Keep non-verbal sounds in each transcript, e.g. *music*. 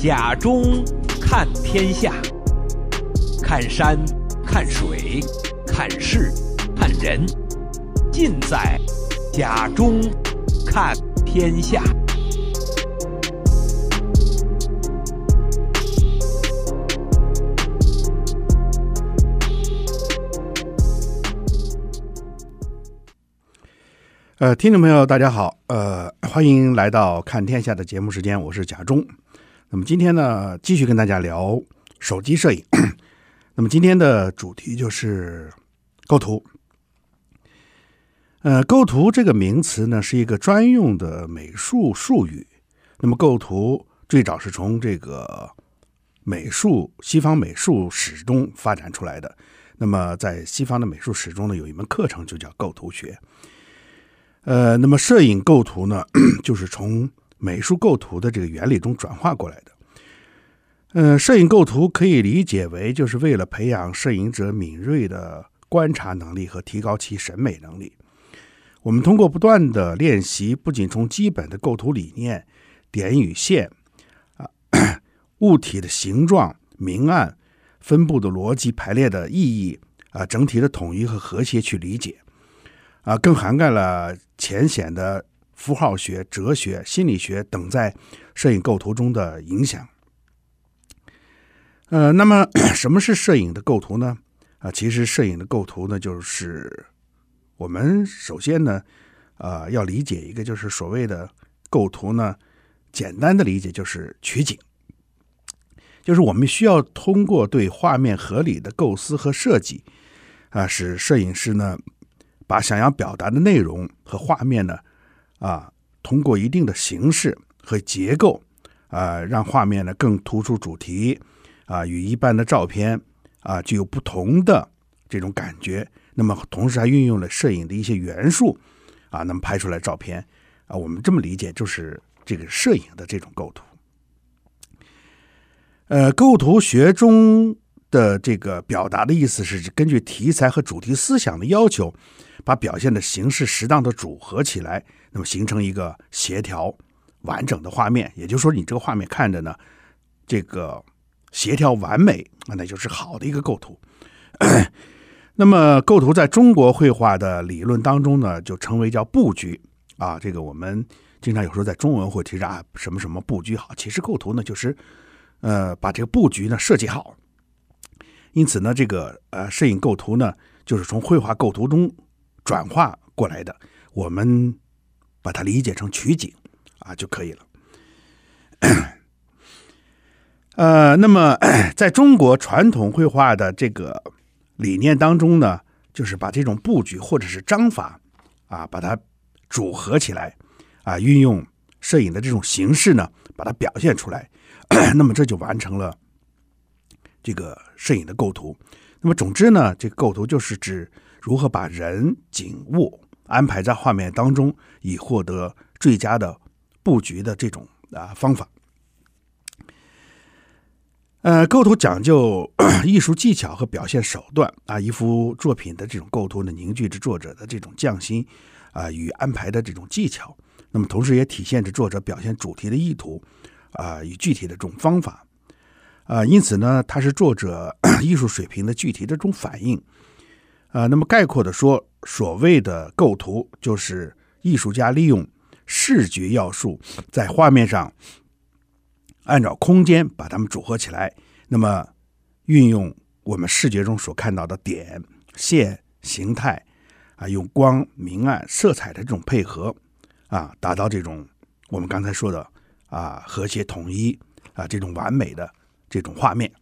甲中看天下，看山，看水，看事，看人，尽在甲中看天下。呃，听众朋友，大家好，呃，欢迎来到看天下的节目时间，我是甲中。那么今天呢，继续跟大家聊手机摄影。*clears throat* 那么今天的主题就是构图。呃，构图这个名词呢，是一个专用的美术术语。那么构图最早是从这个美术西方美术史中发展出来的。那么在西方的美术史中呢，有一门课程就叫构图学。呃，那么摄影构图呢，*clears throat* 就是从美术构图的这个原理中转化过来的。嗯，摄影构图可以理解为就是为了培养摄影者敏锐的观察能力和提高其审美能力。我们通过不断的练习，不仅从基本的构图理念、点与线啊、*coughs* 物体的形状、明暗、分布的逻辑、排列的意义啊、整体的统一和和谐去理解。啊，更涵盖了浅显的符号学、哲学、心理学等在摄影构图中的影响。呃，那么 *clears throat* 什么是摄影的构图呢？啊，其实摄影的构图呢，就是我们首先呢，啊，要理解一个就是所谓的构图呢，简单的理解就是取景，就是我们需要通过对画面合理的构思和设计，啊，使摄影师呢。把想要表达的内容和画面呢，啊，通过一定的形式和结构，啊，让画面呢更突出主题，啊，与一般的照片啊具有不同的这种感觉。那么同时还运用了摄影的一些元素，啊，那么拍出来照片，啊，我们这么理解就是这个摄影的这种构图。呃，构图学中的这个表达的意思是根据题材和主题思想的要求。把表现的形式适当的组合起来，那么形成一个协调完整的画面。也就是说，你这个画面看着呢，这个协调完美，那就是好的一个构图。*clears throat* 那么，构图在中国绘画的理论当中呢，就称为叫布局啊。这个我们经常有时候在中文会提啊，什么什么布局好。其实构图呢，就是呃把这个布局呢设计好。因此呢，这个呃摄影构图呢，就是从绘画构图中。转化过来的，我们把它理解成取景啊就可以了。*coughs* 呃，那么 *coughs* 在中国传统绘画的这个理念当中呢，就是把这种布局或者是章法啊，把它组合起来啊，运用摄影的这种形式呢，把它表现出来，*coughs* 那么这就完成了这个摄影的构图。那么总之呢，这个构图就是指。如何把人景物安排在画面当中，以获得最佳的布局的这种啊方法。呃，构图讲究 *coughs* 艺术技巧和表现手段啊，一幅作品的这种构图呢，凝聚着作者的这种匠心啊与安排的这种技巧，那么同时也体现着作者表现主题的意图啊与具体的这种方法啊，因此呢，它是作者 *coughs* 艺术水平的具体的这种反应。啊、那么概括的说，所谓的构图，就是艺术家利用视觉要素在画面上按照空间把它们组合起来，那么运用我们视觉中所看到的点、线、形态啊，用光、明暗、色彩的这种配合啊，达到这种我们刚才说的啊和谐统一啊这种完美的这种画面。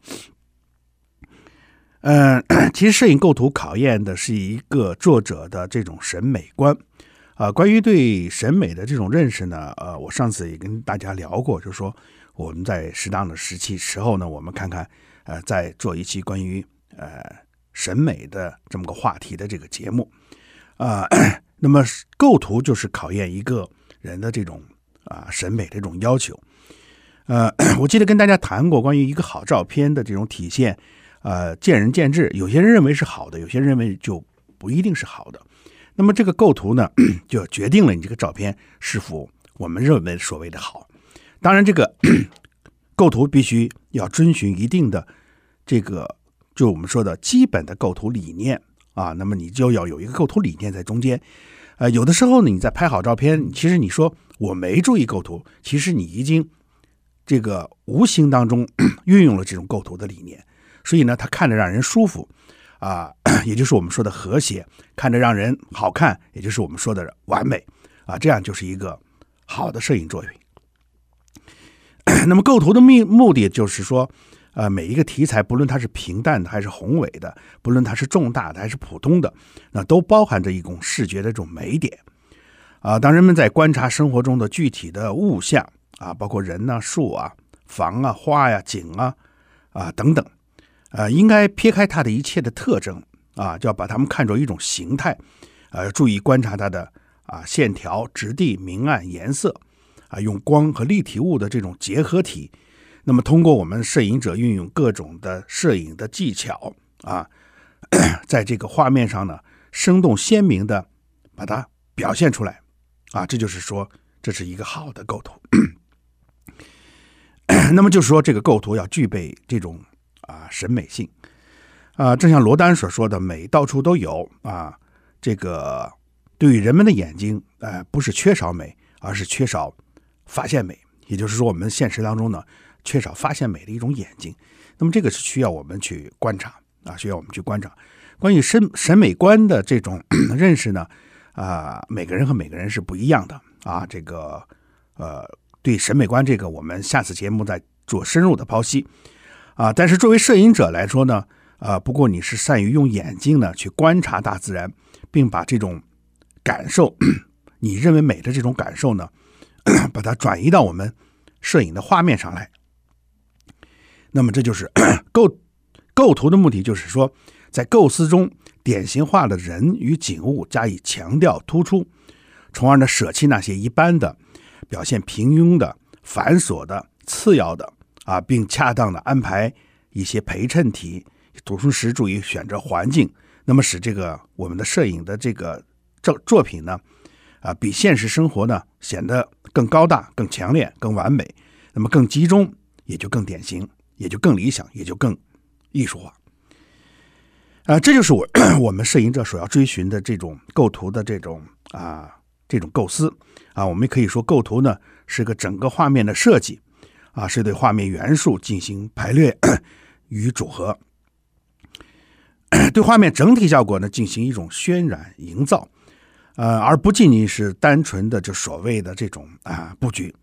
嗯，*coughs* 其实摄影构图考验的是一个作者的这种审美观啊。关于对审美的这种认识呢，呃，我上次也跟大家聊过，就是说我们在适当的时期时候呢，我们看看呃，再做一期关于呃审美的这么个话题的这个节目啊。那么构图就是考验一个人的这种啊审美的这种要求。呃，*coughs* 我记得跟大家谈过关于一个好照片的这种体现。呃，见仁见智，有些人认为是好的，有些人认为就不一定是好的。那么这个构图呢，*clears throat* 就决定了你这个照片是否我们认为所谓的好。当然，这个 *clears throat* 构图必须要遵循一定的这个，就我们说的基本的构图理念啊。那么你就要有一个构图理念在中间。呃，有的时候呢，你在拍好照片，其实你说我没注意构图，其实你已经这个无形当中 *clears throat* 运用了这种构图的理念，所以呢，它看着让人舒服啊，*clears throat* 也就是我们说的和谐，看着让人好看，也就是我们说的完美啊，这样就是一个好的摄影作品。*clears throat* 那么构图的目目的就是说，呃，每一个题材，不论它是平淡的还是宏伟的，不论它是重大的还是普通的，那都包含着一种视觉的这种美点。啊，当人们在观察生活中的具体的物象啊，包括人呐、树啊、房啊、花呀、景啊啊等等，呃，应该撇开它的一切的特征啊，就要把它们看作一种形态，呃，注意观察它的啊线条、质地、明暗、颜色。啊，用光和立体物的这种结合体，那么通过我们摄影者运用各种的摄影的技巧啊，*coughs* 在这个画面上呢，生动鲜明的把它表现出来啊，这就是说这是一个好的构图。*coughs* 那么就是说，这个构图要具备这种啊审美性啊，正像罗丹所说的，美到处都有啊，这个对于人们的眼睛，呃，不是缺少美，而是缺少。发现美，也就是说，我们现实当中呢，缺少发现美的一种眼睛。那么，这个是需要我们去观察啊，需要我们去观察。关于审审美观的这种 *coughs* 认识呢，啊，每个人和每个人是不一样的啊。这个呃，对审美观这个，我们下次节目再做深入的剖析啊。但是作为摄影者来说呢，啊，不过你是善于用眼睛呢去观察大自然，并把这种感受，*clears throat* 你认为美的这种感受呢。*clears throat* 把它转移到我们摄影的画面上来，那么这就是 *clears throat* 构构图的目的，就是说在构思中典型化的人与景物加以强调突出，从而呢舍弃那些一般的表现平庸的繁琐的次要的啊，并恰当的安排一些陪衬体，同时注意选择环境，那么使这个我们的摄影的这个作作品呢。啊，比现实生活呢显得更高大、更强烈、更完美，那么更集中，也就更典型，也就更理想，也就更艺术化。啊，这就是我 *clears throat* 我们摄影者所要追寻的这种构图的这种啊这种构思啊，我们可以说构图呢是个整个画面的设计啊，是对画面元素进行排列与组合，对画面整体效果呢进行一种渲染营造。呃，而不仅仅是单纯的就所谓的这种啊布局，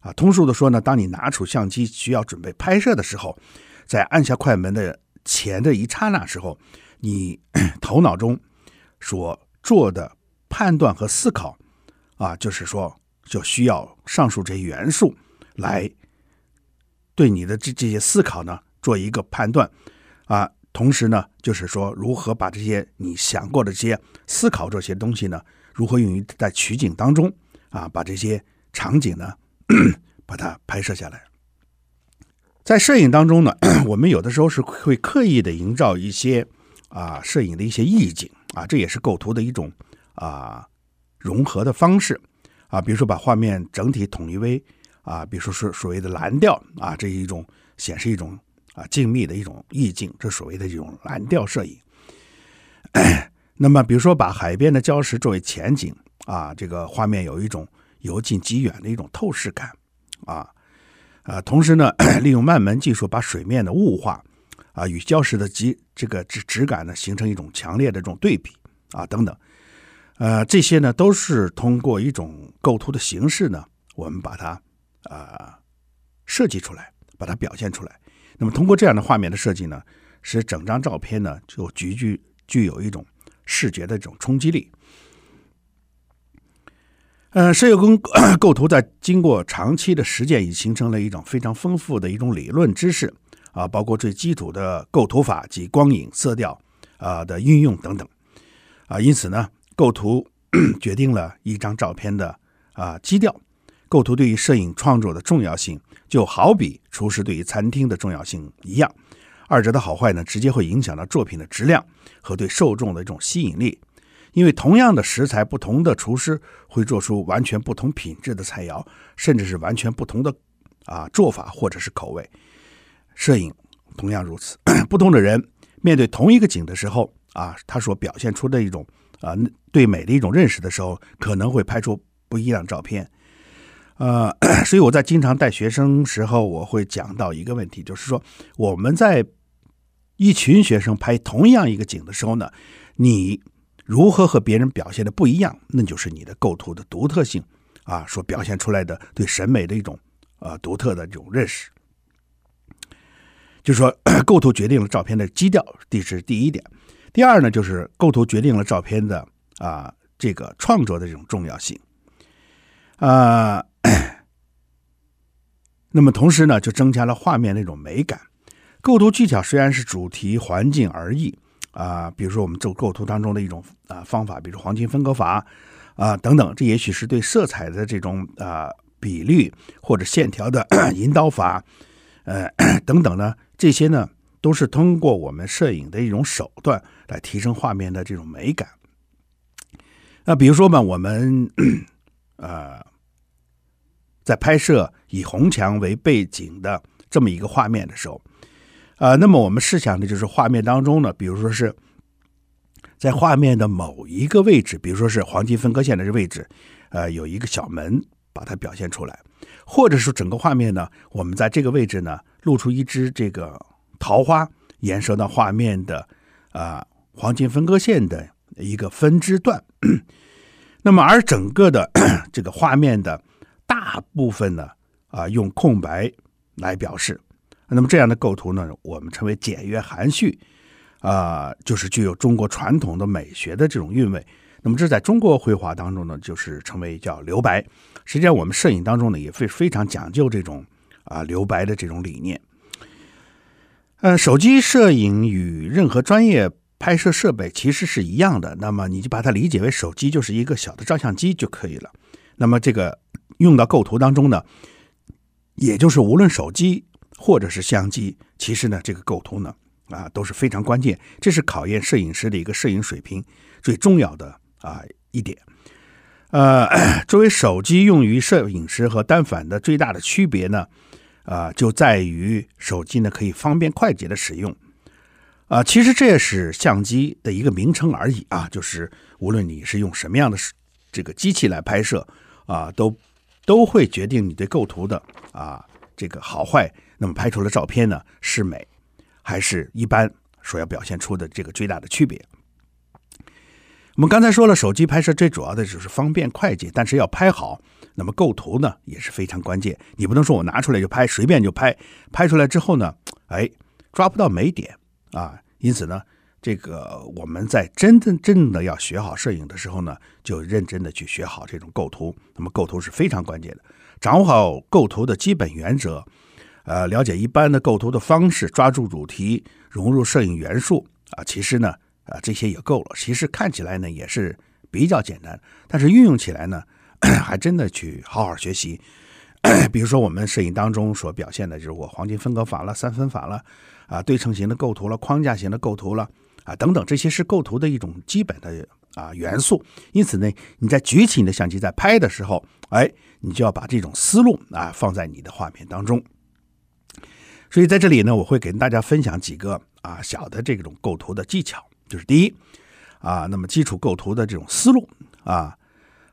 啊，通俗的说呢，当你拿出相机需要准备拍摄的时候，在按下快门的前的一刹那时候，你 *clears throat* 头脑中所做的判断和思考，啊，就是说就需要上述这些元素来对你的这这些思考呢做一个判断，啊，同时呢，就是说如何把这些你想过的这些思考这些东西呢。如何用于在取景当中啊，把这些场景呢，*coughs* 把它拍摄下来。在摄影当中呢，*coughs* 我们有的时候是会刻意的营造一些啊摄影的一些意境啊，这也是构图的一种啊融合的方式啊。比如说把画面整体统一为啊，比如说是所谓的蓝调啊，这一种显示一种啊静谧的一种意境，这所谓的这种蓝调摄影。*coughs* 那么，比如说把海边的礁石作为前景啊，这个画面有一种由近及远的一种透视感啊，啊，同时呢，*coughs* 利用慢门技术把水面的雾化啊与礁石的及这个质质感呢形成一种强烈的这种对比啊等等，呃，这些呢都是通过一种构图的形式呢，我们把它、呃、设计出来，把它表现出来。那么通过这样的画面的设计呢，使整张照片呢就具具具有一种。视觉的这种冲击力，呃，摄影构 *clears throat* 构图在经过长期的实践，已形成了一种非常丰富的一种理论知识啊，包括最基础的构图法及光影、色调啊的运用等等啊，因此呢，构图 *clears throat* 决定了一张照片的啊基调。构图对于摄影创作的重要性，就好比厨师对于餐厅的重要性一样。二者的好坏呢，直接会影响到作品的质量和对受众的一种吸引力。因为同样的食材，不同的厨师会做出完全不同品质的菜肴，甚至是完全不同的啊做法或者是口味。摄影同样如此，不同的人面对同一个景的时候啊，他所表现出的一种啊对美的一种认识的时候，可能会拍出不一样照片。呃，*coughs* 所以我在经常带学生时候，我会讲到一个问题，就是说我们在一群学生拍同样一个景的时候呢，你如何和别人表现的不一样，那就是你的构图的独特性啊，所表现出来的对审美的一种呃独特的这种认识。就是说，*coughs* 构图决定了照片的基调，这是第一点。第二呢，就是构图决定了照片的啊这个创作的这种重要性。啊，那么同时呢，就增加了画面那种美感。构图技巧虽然是主题环境而异啊，比如说我们做构图当中的一种啊方法，比如黄金分割法啊等等，这也许是对色彩的这种啊比率或者线条的 *coughs* 引导法，呃 *coughs* 等等呢。这些呢，都是通过我们摄影的一种手段来提升画面的这种美感。那比如说嘛，我们呃，在拍摄以红墙为背景的这么一个画面的时候，啊、呃，那么我们试想的就是画面当中呢，比如说是在画面的某一个位置，比如说是黄金分割线的这位置，呃，有一个小门把它表现出来。或者是整个画面呢，我们在这个位置呢，露出一支这个桃花，延伸到画面的啊、黄金分割线的一个分支段。*coughs* 那么，而整个的 *coughs* 这个画面的大部分呢，啊、用空白来表示。那么这样的构图呢，我们称为简约含蓄，啊、就是具有中国传统的美学的这种韵味。那么这在中国绘画当中呢，就是称为叫留白。实际上，我们摄影当中呢，也非非常讲究这种啊留白的这种理念。呃，手机摄影与任何专业拍摄设备其实是一样的。那么你就把它理解为手机就是一个小的照相机就可以了。那么这个用到构图当中呢，也就是无论手机或者是相机，其实呢这个构图呢啊都是非常关键。这是考验摄影师的一个摄影水平最重要的啊一点。呃，*coughs* 作为手机用于摄影师和单反的最大的区别呢，啊、就在于手机呢可以方便快捷的使用，啊、其实这也是相机的一个名称而已啊，就是无论你是用什么样的这个机器来拍摄啊、都都会决定你对构图的啊这个好坏，那么拍出的照片呢是美还是一般，所要表现出的这个最大的区别。我们刚才说了，手机拍摄最主要的就是方便快捷，但是要拍好，那么构图呢也是非常关键。你不能说我拿出来就拍，随便就拍，拍出来之后呢，哎，抓不到美点啊。因此呢，这个我们在真正真的要学好摄影的时候呢，就认真的去学好这种构图。那么构图是非常关键的，掌握好构图的基本原则，呃，了解一般的构图的方式，抓住主题，融入摄影元素啊，其实呢。啊，这些也够了。其实看起来呢也是比较简单，但是运用起来呢，*coughs* 还真的去好好学习。*coughs* 比如说我们摄影当中所表现的，就是我黄金分割法了、三分法了，啊，对称型的构图了、框架型的构图了，啊，等等，这些是构图的一种基本的啊元素。因此呢，你在举起你的相机在拍的时候，哎，你就要把这种思路啊放在你的画面当中。所以在这里呢，我会给大家分享几个啊小的这种构图的技巧。就是第一，啊，那么基础构图的这种思路啊，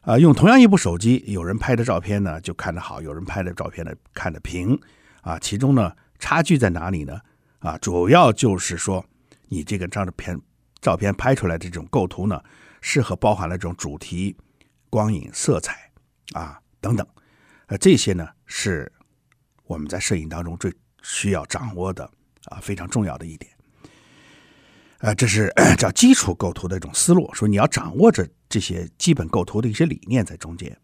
啊，用同样一部手机，有人拍的照片呢就看得好，有人拍的照片呢看得平，啊，其中呢差距在哪里呢？啊，主要就是说你这个照片照片拍出来的这种构图呢，适合包含了这种主题、光影、色彩啊等等，呃，这些呢是我们在摄影当中最需要掌握的啊非常重要的一点。呃，这是 *clears throat* 叫基础构图的一种思路，说你要掌握着这些基本构图的一些理念在中间。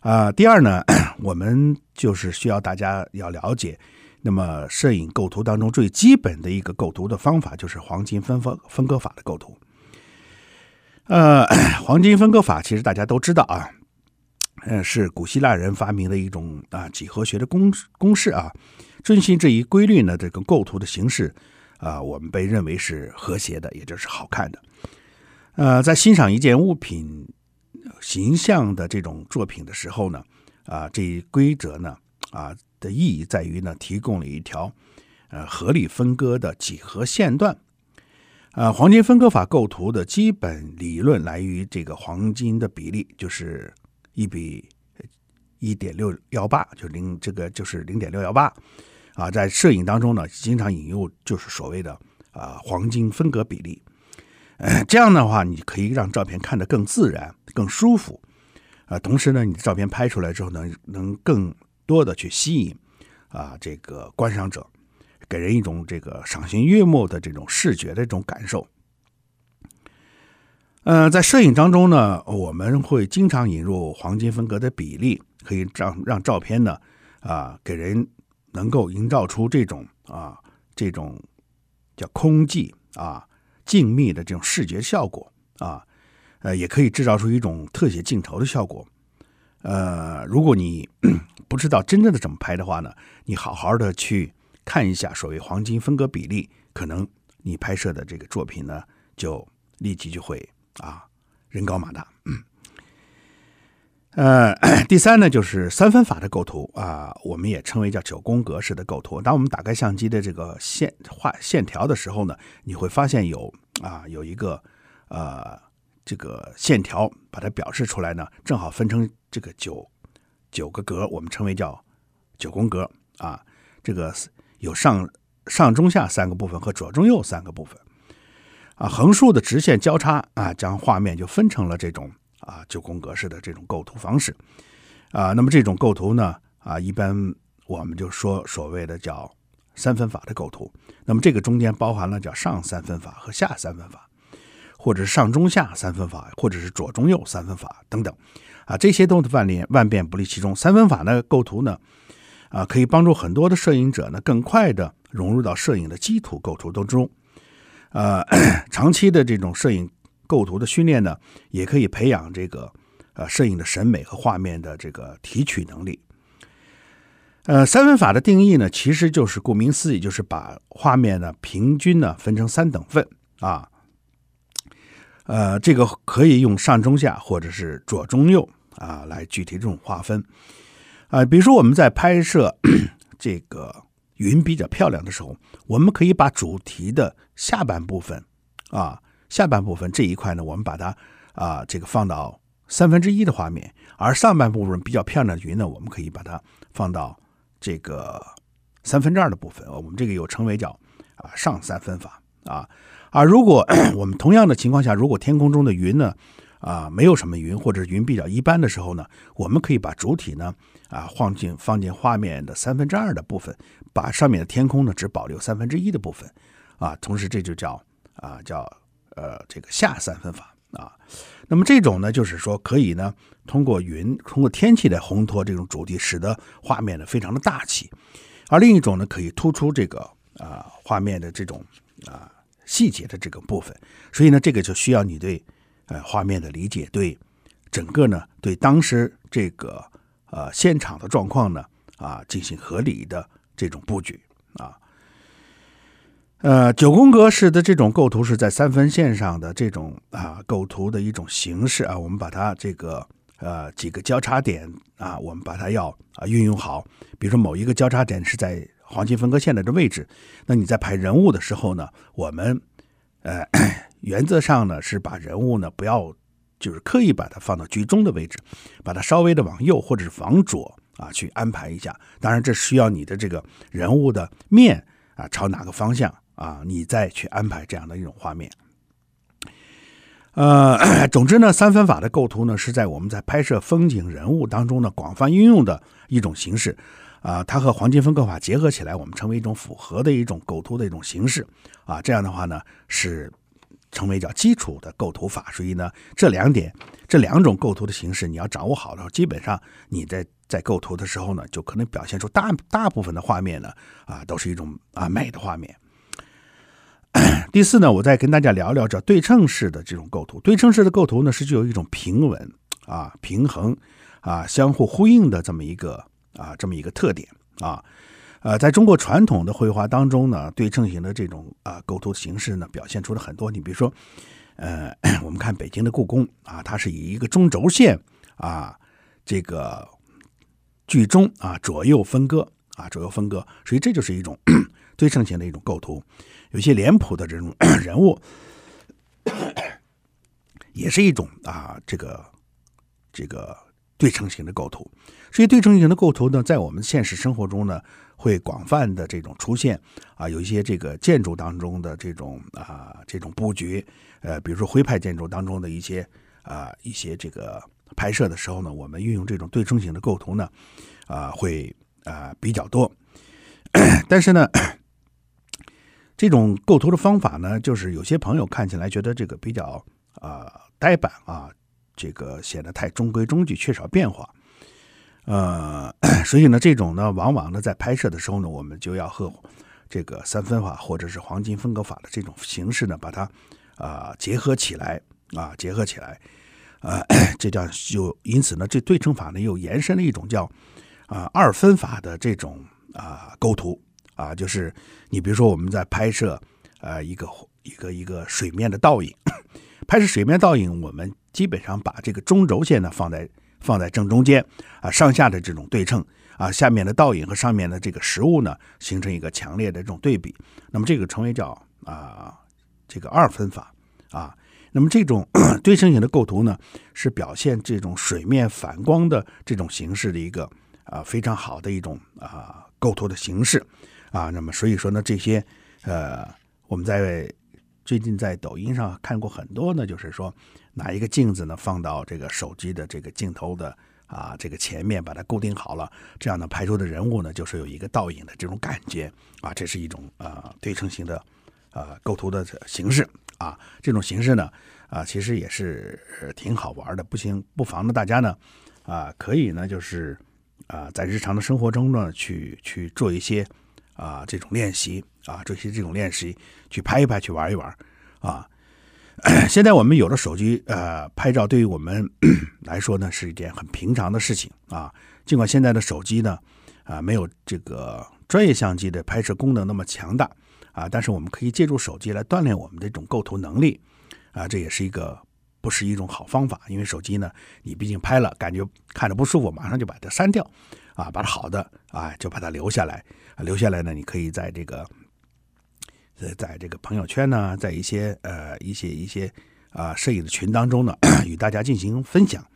啊、第二呢，*clears throat* 我们就是需要大家要了解，那么摄影构图当中最基本的一个构图的方法就是黄金分割分割法的构图。呃，*coughs* 黄金分割法其实大家都知道啊，呃，是古希腊人发明的一种啊几何学的公公式啊，遵循这一规律呢，这个构图的形式。啊，我们被认为是和谐的，也就是好看的。呃，在欣赏一件物品形象的这种作品的时候呢，啊，这一规则呢，啊，的意义在于呢，提供了一条呃合理分割的几何线段。呃，黄金分割法构图的基本理论来于这个黄金的比例，就是一比一点六幺八，就零这个就是零点六幺八啊。在摄影当中呢，经常引用就是所谓的啊黄金分割比例。这样的话，你可以让照片看得更自然、更舒服啊。同时呢，你的照片拍出来之后呢，能更多的去吸引啊这个观赏者。给人一种这个赏心悦目的这种视觉的这种感受。呃，在摄影当中呢，我们会经常引入黄金分割的比例，可以让让照片呢啊给人能够营造出这种啊这种叫空寂啊静谧的这种视觉效果啊，呃，也可以制造出一种特写镜头的效果。呃，如果你 *clears throat* 不知道真正的怎么拍的话呢，你好好的去。看一下所谓黄金分割比例，可能你拍摄的这个作品呢，就立即就会啊人高马大。嗯，呃，*coughs* 第三呢就是三分法的构图啊，我们也称为叫九宫格式的构图。当我们打开相机的这个线画线条的时候呢，你会发现有啊有一个呃这个线条把它表示出来呢，正好分成这个九九个格，我们称为叫九宫格啊，这个。有上上中下三个部分和左中右三个部分，啊，横竖的直线交叉啊，将画面就分成了这种啊九宫格式的这种构图方式，啊，那么这种构图呢，啊，一般我们就说所谓的叫三分法的构图，那么这个中间包含了叫上三分法和下三分法，或者是上中下三分法，或者是左中右三分法等等，啊，这些都是万变万变不离其中。三分法的构图呢，啊，可以帮助很多的摄影者呢，更快的融入到摄影的基础构图当中。呃，*clears throat* 长期的这种摄影构图的训练呢，也可以培养这个呃摄影的审美和画面的这个提取能力。呃，三分法的定义呢，其实就是顾名思义，就是把画面呢平均呢分成三等份啊。呃，这个可以用上中下或者是左中右啊来具体这种划分。啊，比如说我们在拍摄 *coughs* 这个云比较漂亮的时候，我们可以把主题的下半部分啊，下半部分这一块呢，我们把它啊这个放到三分之一的画面，而上半部分比较漂亮的云呢，我们可以把它放到这个三分之二的部分。我们这个又称为叫啊上三分法啊。而如果 *clears throat* 我们同样的情况下，如果天空中的云呢，啊，没有什么云，或者云比较一般的时候呢，我们可以把主体呢，啊，放进放进画面的三分之二的部分，把上面的天空呢只保留三分之一的部分，啊，同时这就叫啊叫呃这个下三分法啊。那么这种呢，就是说可以呢通过云通过天气来烘托这种主题，使得画面呢非常的大气；而另一种呢，可以突出这个啊画面的这种啊细节的这个部分。所以呢，这个就需要你对。呃，画面的理解，对整个呢，对当时这个呃现场的状况呢，啊，进行合理的这种布局啊。呃，九宫格式的这种构图是在三分线上的这种啊构图的一种形式啊，我们把它这个呃几个交叉点啊，我们把它要啊运用好。比如说某一个交叉点是在黄金分割线的这位置，那你在拍人物的时候呢，我们呃。原则上呢，是把人物呢不要，就是刻意把它放到居中的位置，把它稍微的往右或者是往左啊去安排一下。当然，这需要你的这个人物的面啊朝哪个方向啊，你再去安排这样的一种画面。呃，总之呢，三分法的构图呢是在我们在拍摄风景人物当中呢广泛运用的一种形式啊，它和黄金分割法结合起来，我们称为一种复合的一种构图的一种形式啊。这样的话呢是。成为叫基础的构图法，所以呢，这两点，这两种构图的形式，你要掌握好了，基本上你在在构图的时候呢，就可能表现出大大部分的画面呢，啊，都是一种啊美的画面。第四呢，我再跟大家聊聊这对称式的这种构图。对称式的构图呢，是具有一种平稳啊、平衡啊、相互呼应的这么一个啊这么一个特点啊。呃，在中国传统的绘画当中呢，对称型的这种啊构图形式呢，表现出了很多。你比如说，呃，*coughs* 我们看北京的故宫啊，它是以一个中轴线啊，这个居中啊左右分割啊，左右分割，所以这就是一种 *clears throat* 对称型的一种构图。有些脸谱的这种 *clears throat* 人物，也是一种啊，这个这个对称型的构图。所以对称型的构图呢，在我们现实生活中呢，会广泛的这种出现啊，有一些这个建筑当中的这种啊这种布局，呃，比如说徽派建筑当中的一些啊一些这个拍摄的时候呢，我们运用这种对称型的构图呢，啊会啊比较多。*coughs* 但是呢，这种构图的方法呢，就是有些朋友看起来觉得这个比较啊呆板啊，这个显得太中规中矩，缺少变化。呃，*clears throat* 所以呢，这种呢，往往呢，在拍摄的时候呢，我们就要和这个三分法或者是黄金分割法的这种形式呢，把它啊、结合起来啊，结合起来，呃，*coughs* 这叫就因此呢，这对称法呢又延伸了一种叫啊、二分法的这种啊、构图啊，就是你比如说我们在拍摄呃一个一个一个水面的倒影，*coughs* 拍摄水面倒影，我们基本上把这个中轴线呢放在。放在正中间啊，上下的这种对称啊，下面的倒影和上面的这个实物呢，形成一个强烈的这种对比。那么这个称为叫啊，这个二分法啊。那么这种 *clears throat* 对称型的构图呢，是表现这种水面反光的这种形式的一个啊非常好的一种啊构图的形式啊。那么所以说呢，这些呃，我们在最近在抖音上看过很多呢，就是说。拿一个镜子呢，放到这个手机的这个镜头的啊这个前面，把它固定好了，这样呢拍出的人物呢，就是有一个倒影的这种感觉啊，这是一种啊对称型的啊构图的形式啊，这种形式呢啊其实也是挺好玩的，不行不妨呢大家呢啊可以呢就是啊在日常的生活中呢去去做一些啊这种练习啊这些这种练习，去拍一拍，去玩一玩啊。现在我们有了手机，呃，拍照对于我们 *clears throat* 来说呢是一件很平常的事情啊。尽管现在的手机呢，啊，没有这个专业相机的拍摄功能那么强大啊，但是我们可以借助手机来锻炼我们这种构图能力啊，这也是一个不是一种好方法。因为手机呢，你毕竟拍了，感觉看着不舒服，马上就把它删掉啊，把它好的啊就把它留下来，留下来呢，你可以在这个。在在这个朋友圈呢，在一些呃一些一些啊、摄影的群当中呢，*clears throat* 与大家进行分享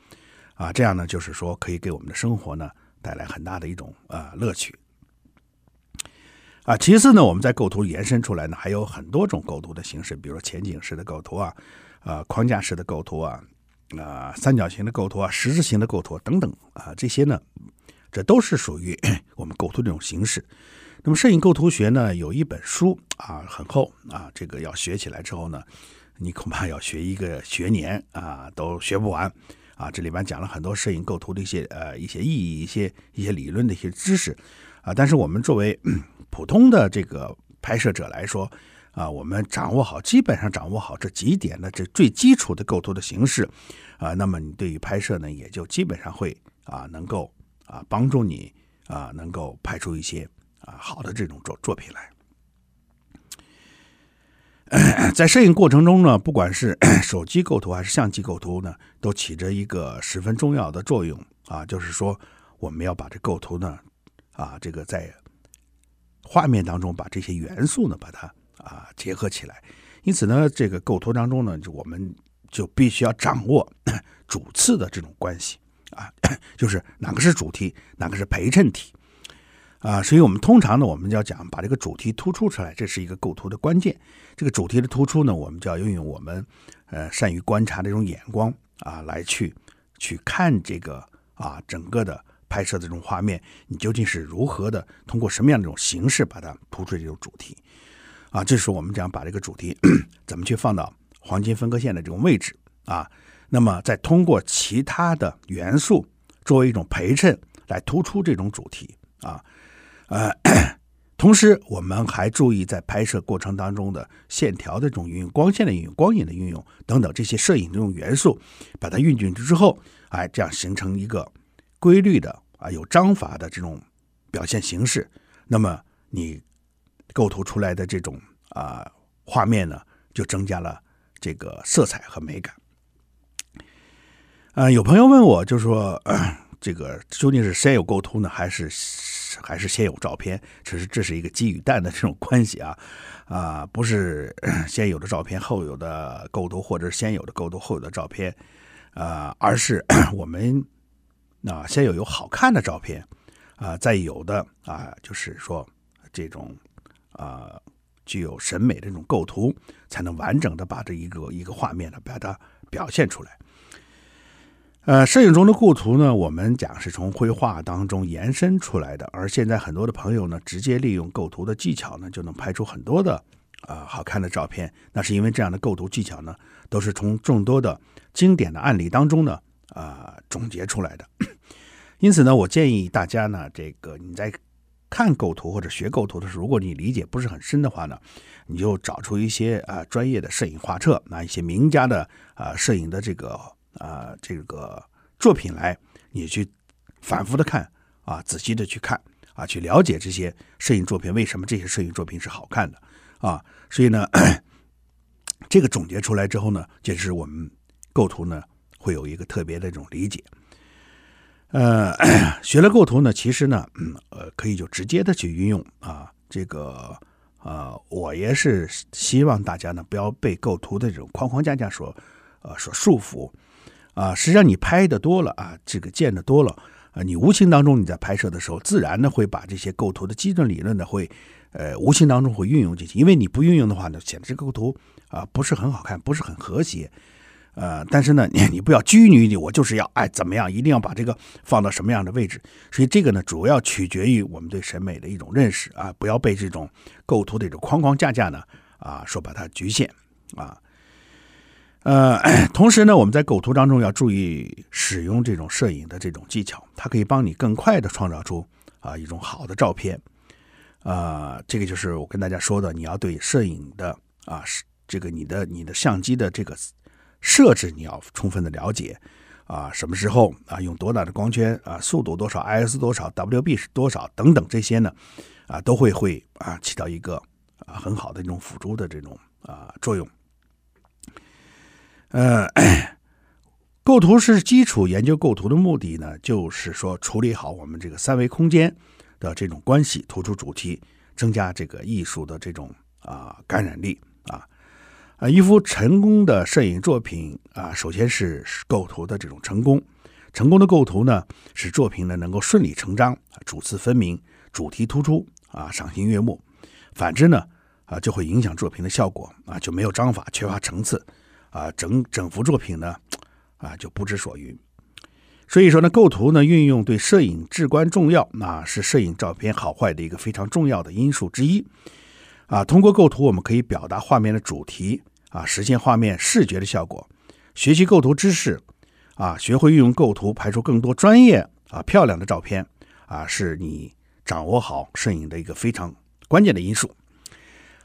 啊，这样呢就是说可以给我们的生活呢带来很大的一种啊、呃、乐趣啊。其次呢，我们在构图延伸出来呢，还有很多种构图的形式，比如说前景式的构图啊，啊框架式的构图啊，啊三角形的构图啊，十字形的构图等等啊，这些呢，这都是属于 *clears throat* 我们构图这种形式。那么摄影构图学呢，有一本书啊，很厚啊，这个要学起来之后呢，你恐怕要学一个学年啊，都学不完啊。这里边讲了很多摄影构图的一些呃一些意义、一些一些理论的一些知识啊。但是我们作为 *coughs* 普通的这个拍摄者来说啊，我们掌握好，基本上掌握好这几点的这最基础的构图的形式啊，那么你对于拍摄呢，也就基本上会啊能够啊帮助你啊能够拍出一些。啊，好的这种作作品来，在摄影过程中呢，不管是 *clears throat* 手机构图还是相机构图呢，都起着一个十分重要的作用啊。就是说，我们要把这构图呢，啊，这个在画面当中把这些元素呢，把它啊结合起来。因此呢，这个构图当中呢，就我们就必须要掌握 *clears throat* 主次的这种关系啊，*clears throat* 就是哪个是主题，哪个是陪衬体。啊，所以我们通常呢，我们就要讲把这个主题突出出来，这是一个构图的关键。这个主题的突出呢，我们就要运用我们呃善于观察的这种眼光啊，来去去看这个啊整个的拍摄的这种画面，你究竟是如何的通过什么样的这种形式把它突出这种主题啊？这是我们讲把这个主题怎么去放到黄金分割线的这种位置啊？那么再通过其他的元素作为一种陪衬来突出这种主题啊。呃，*clears throat* 同时我们还注意在拍摄过程当中的线条的这种运用、光线的运用、光影的运用等等这些摄影这种元素，把它运进去之后，哎，这样形成一个规律的啊有章法的这种表现形式。那么你构图出来的这种啊画面呢，就增加了这个色彩和美感。呃，有朋友问我，就说，这个究竟是先有构图呢，还是？还是先有照片，只是这是一个鸡与蛋的这种关系啊，啊，不是先有的照片后有的构图，或者先有的构图后有的照片，啊，而是 *clears throat* 我们啊先有有好看的照片，啊，再有的啊就是说这种啊具有审美的这种构图，才能完整的把这一个一个画面呢把它表现出来。呃，摄影中的构图呢，我们讲是从绘画当中延伸出来的，而现在很多的朋友呢，直接利用构图的技巧呢，就能拍出很多的啊、呃、好看的照片。那是因为这样的构图技巧呢，都是从众多的经典的案例当中呢啊、呃、总结出来的。*clears throat* 因此呢，我建议大家呢，这个你在看构图或者学构图的时候，如果你理解不是很深的话呢，你就找出一些啊、专业的摄影画册，那一些名家的啊、摄影的这个。啊、呃，这个作品来，你去反复的看啊，仔细的去看啊，去了解这些摄影作品为什么这些摄影作品是好看的啊。所以呢，*clears throat* 这个总结出来之后呢，就是我们构图呢会有一个特别的这种理解。呃，*clears throat* 学了构图呢，其实呢，嗯，呃，可以就直接的去运用啊。这个呃，我也是希望大家呢不要被构图的这种框框架架所呃所束缚。啊，实际上你拍的多了啊，这个见的多了啊，你无形当中你在拍摄的时候，自然的会把这些构图的基准理论呢，会呃无形当中会运用进去。因为你不运用的话呢，显得这个构图啊不是很好看，不是很和谐。呃，但是呢，你你不要拘泥于我就是要哎怎么样，一定要把这个放到什么样的位置。所以这个呢，主要取决于我们对审美的一种认识啊，不要被这种构图的这种框框架架呢啊说把它局限啊。呃，*clears throat* 同时呢，我们在构图当中要注意使用这种摄影的这种技巧，它可以帮你更快的创造出啊一种好的照片。啊，这个就是我跟大家说的，你要对摄影的啊，这个你的你的相机的这个设置你要充分的了解啊，什么时候啊用多大的光圈啊，速度多少，IS 多少，WB 是多少等等这些呢，啊都会会啊起到一个啊很好的一种辅助的这种啊作用。呃，*clears throat* 构图是基础。研究构图的目的呢，就是说处理好我们这个三维空间的这种关系，突出主题，增加这个艺术的这种啊感染力啊。啊，一幅成功的摄影作品啊，首先是构图的这种成功。成功的构图呢，使作品呢能够顺理成章，主次分明，主题突出啊，赏心悦目。反之呢，啊，就会影响作品的效果啊，就没有章法，缺乏层次。啊，整整幅作品呢，啊就不知所云。所以说呢，构图呢运用对摄影至关重要，那是摄影照片好坏的一个非常重要的因素之一。啊，通过构图我们可以表达画面的主题，啊，实现画面视觉的效果。学习构图知识，啊，学会运用构图拍出更多专业啊漂亮的照片，啊，是你掌握好摄影的一个非常关键的因素。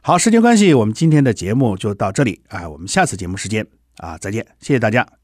好，时间关系，我们今天的节目就到这里啊，我们下次节目时间啊，再见，谢谢大家。